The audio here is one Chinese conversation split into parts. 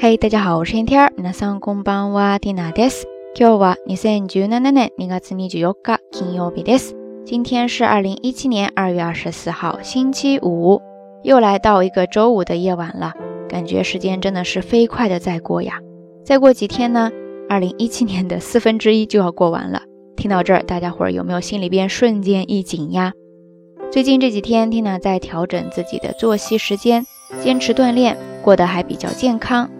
嘿，大家好，我是天天。皆さんこんばんは、ティナです。今日は二千十七年二月二十四日、金曜日です。今天是二零一七年二月二十四号，星期五，又来到一个周五的夜晚了。感觉时间真的是飞快的在过呀。再过几天呢，二零一七年的四分之一就要过完了。听到这儿，大家伙儿有没有心里边瞬间一紧呀？最近这几天，Tina 在调整自己的作息时间，坚持锻炼，过得还比较健康。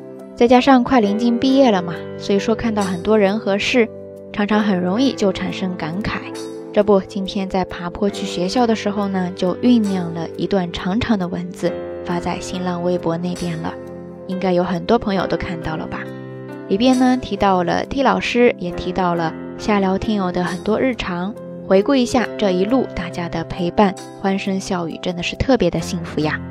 再加上快临近毕业了嘛，所以说看到很多人和事，常常很容易就产生感慨。这不，今天在爬坡去学校的时候呢，就酝酿了一段长长的文字，发在新浪微博那边了。应该有很多朋友都看到了吧？里边呢提到了 T 老师，也提到了下聊听友的很多日常。回顾一下这一路大家的陪伴，欢声笑语，真的是特别的幸福呀。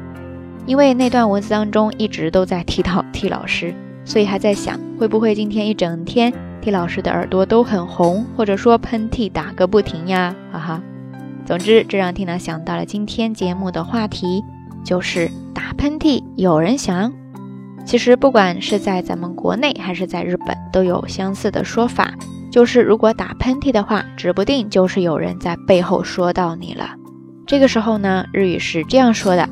因为那段文字当中一直都在提到 T 老师，所以还在想会不会今天一整天 T 老师的耳朵都很红，或者说喷嚏打个不停呀，哈哈。总之，这让 Tina 想到了今天节目的话题，就是打喷嚏有人想。其实不管是在咱们国内还是在日本，都有相似的说法，就是如果打喷嚏的话，指不定就是有人在背后说到你了。这个时候呢，日语是这样说的。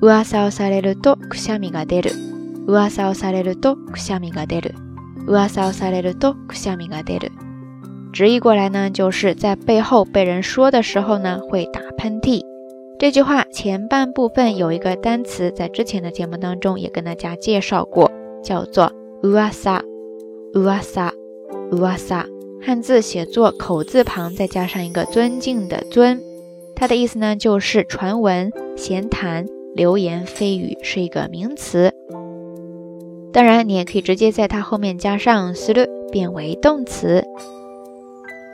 噂をされるとくしゃみが出る。噂をされるとくしゃみが出る。噂をされるとくしゃみが出る。直译过来呢，就是在背后被人说的时候呢，会打喷嚏。这句话前半部分有一个单词，在之前的节目当中也跟大家介绍过，叫做噂。噂。噂。汉字写作口字旁再加上一个尊敬的尊，它的意思呢就是传闻、闲谈。 流言蜚语是一个名词，当然你也可以直接在它后面加上する，变为动词。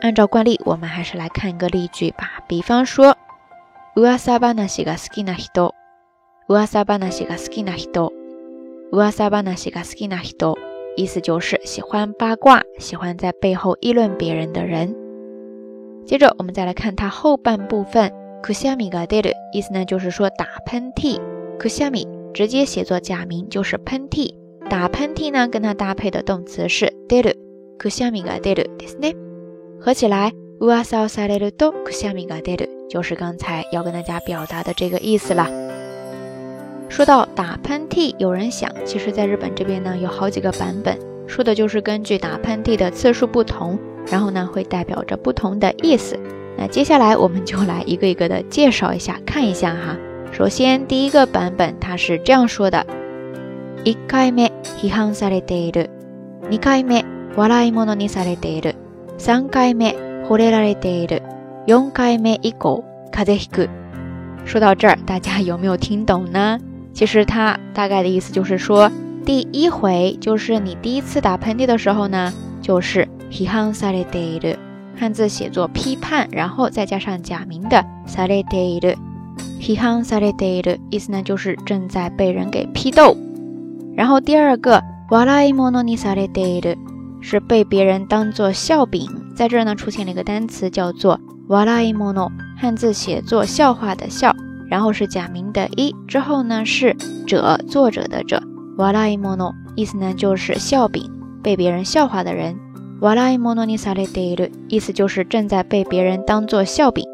按照惯例，我们还是来看一个例句吧。比方说，噂話が好きな人，噂話が好きな人，噂話が好きな人，意思就是喜欢八卦、喜欢在背后议论别人的人。接着我们再来看它后半部分。 くしゃみが出る，意思呢就是说打喷嚏。くしゃみ直接写作假名就是喷嚏，打喷嚏呢跟它搭配的动词是出る。くしゃみが出るですね。合起来，噂をされるとくしゃみが出る，就是刚才要跟大家表达的这个意思啦。说到打喷嚏，有人想，其实在日本这边呢有好几个版本，说的就是根据打喷嚏的次数不同，然后呢会代表着不同的意思。 那接下来我们就来一个一个的介绍一下，看一下哈。首先第一个版本它是这样说的：一回目批判されている，二回目笑い物にされている，三回目惚れられている，四回目以降風邪ひく。说到这儿，大家有没有听懂呢？其实它大概的意思就是说，第一回就是你第一次打喷嚏的时候呢，就是批判されている。 汉字写作批判，然后再加上假名的されている，批判されている，意思呢就是正在被人给批斗。然后第二个笑い物にされている，是被别人当做笑柄。在这儿呢出现了一个单词叫做笑い物，汉字写作笑话的笑，然后是假名的一，之后呢是者，作者的者，笑い物，意思呢就是笑柄，被别人笑话的人。 瓦拉伊莫诺尼萨雷德鲁，意思就是正在被别人当做笑柄。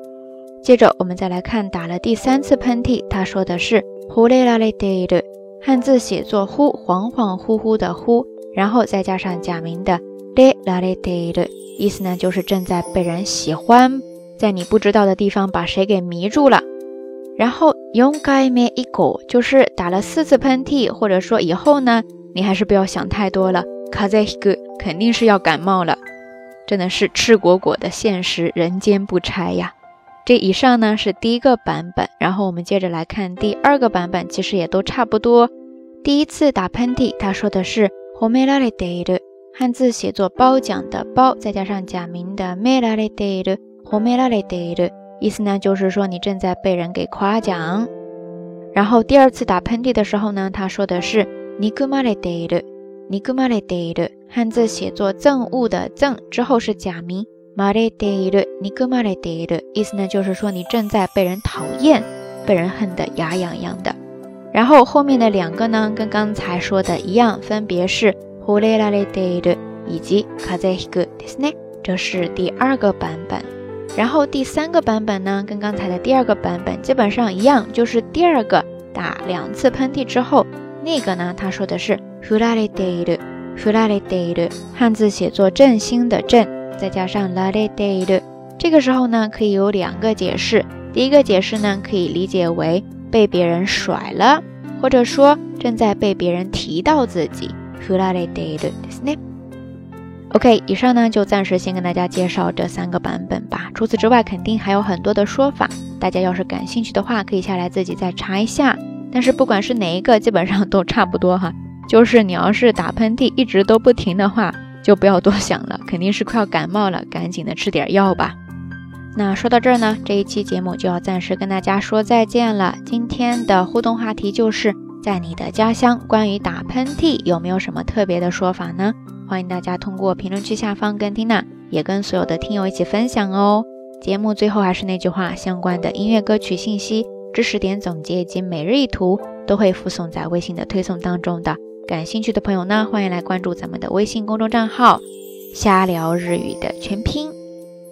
接着我们再来看打了第三次喷嚏，他说的是呼雷拉雷德鲁，汉字写作呼，恍恍惚惚的呼，然后再加上假名的雷拉雷德鲁，意思呢就是正在被人喜欢，在你不知道的地方把谁给迷住了。然后用盖咩一个，就是打了四次喷嚏，或者说以后呢，你还是不要想太多了。卡在一个肯定是要感冒了，真的是赤果果的现实，人间不拆呀。这以上呢是第一个版本，然后我们接着来看第二个版本，其实也都差不多。第一次打喷嚏，他说的是 “homelare de”，汉字写作褒奖的褒，再加上假名的 “melare de”，“homelare de”，意思呢就是说你正在被人给夸奖。然后第二次打喷嚏的时候呢，他说的是 “nikumare de”。尼古马雷德伊鲁，汉字写作憎恶的憎，之后是假名马雷德伊鲁，尼古马雷德伊鲁，意思呢就是说你正在被人讨厌，被人恨得牙痒痒的。 然后后面的两个呢，跟刚才说的一样，分别是ホレラレデイ以及カゼヒグですね。这是第二个版本。然后第三个版本呢，跟刚才的第二个版本基本上一样，就是第二个打两次喷嚏之后， 那个呢，他说的是フラレデイフラレデイ汉字写作振兴的振，再加上ラレデイ这个时候呢，可以有两个解释。第一个解释呢，可以理解为被别人甩了，或者说正在被别人提到自己。フラレデイですね。OK，以上呢就暂时先跟大家介绍这三个版本吧。除此之外，肯定还有很多的说法。大家要是感兴趣的话，可以下来自己再查一下。 但是不管是哪一个，基本上都差不多哈。就是你要是打喷嚏一直都不停的话，就不要多想了，肯定是快要感冒了，赶紧的吃点药吧。那说到这儿呢，这一期节目就要暂时跟大家说再见了。今天的互动话题就是在你的家乡，关于打喷嚏有没有什么特别的说法呢？欢迎大家通过评论区下方跟缇娜，也跟所有的听友一起分享哦。节目最后还是那句话，相关的音乐歌曲信息、知识点总结以及每日一图都会附送在微信的推送当中的。感兴趣的朋友呢，欢迎来关注咱们的微信公众账号“瞎聊日语”的全拼。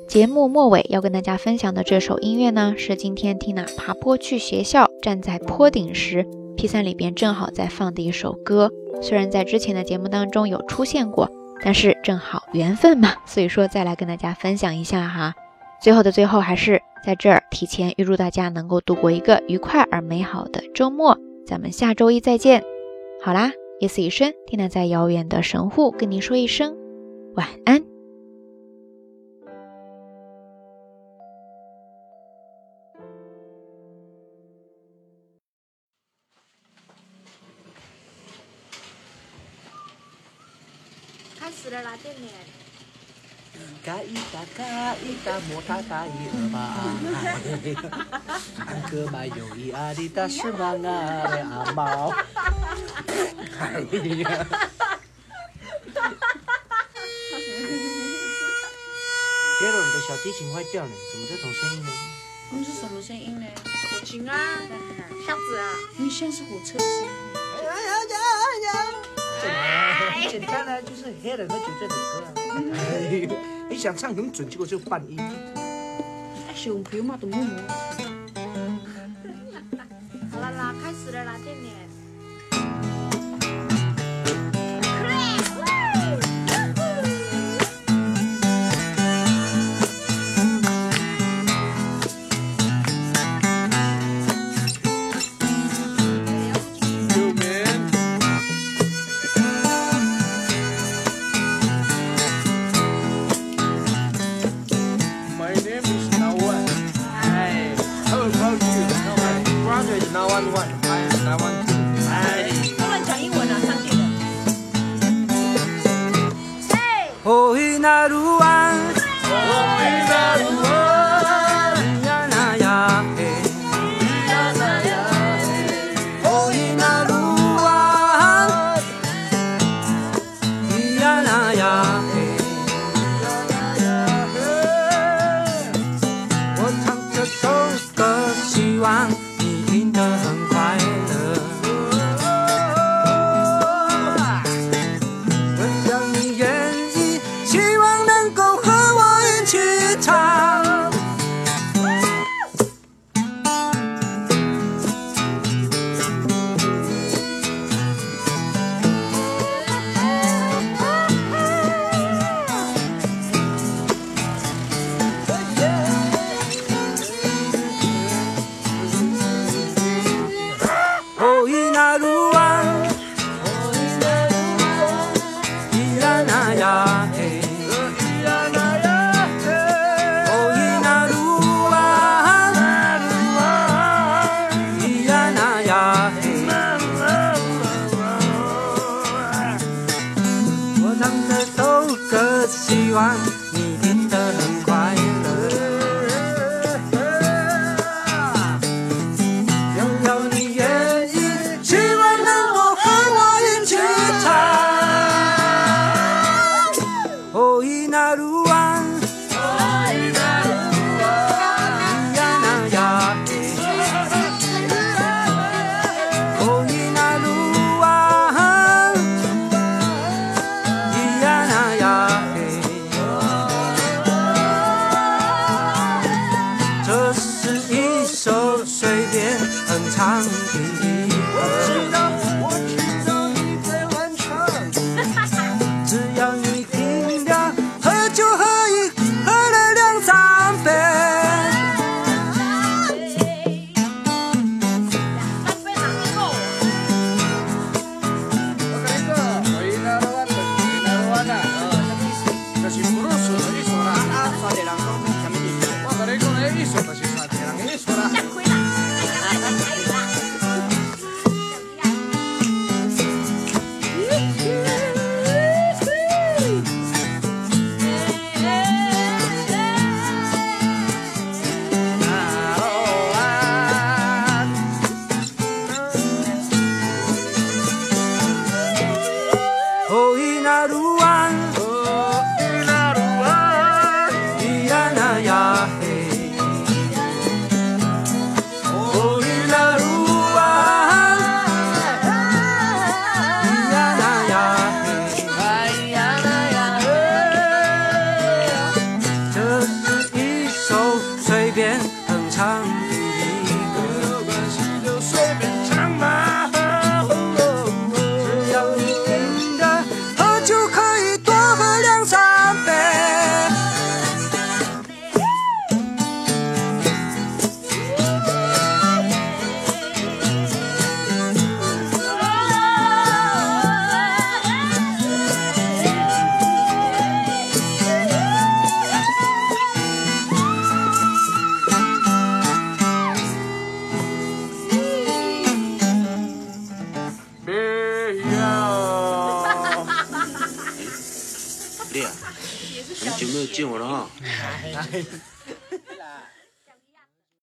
节目末尾要跟大家分享的这首音乐呢，是今天缇娜爬坡去学校，站在坡顶时，P3 里边正好在放的一首歌。虽然在之前的节目当中有出现过，但是正好缘分嘛，所以说再来跟大家分享一下哈。最后的最后，还是在这儿提前预祝大家能够度过一个愉快而美好的周末。咱们下周一再见。好啦，夜色已深，缇娜在遥远的神户跟您说一声晚安。拉电呢？嘎一哒嘎一哒摩塔嘎一二八啊！三个买有一阿里达是马啊的阿猫。哎呀！第二轮的小提琴坏掉了，怎么这种声音呢？那是什么声音呢？火琴啊，箱子啊，你像是火车的声音。哎呀呀呀！简单呢，就是黑人喝酒这首歌啊。想唱很准，结果就半音。小朋友嘛都默默。好了啦，开始了啦，店里。都可喜欢。Gracias, 暗语。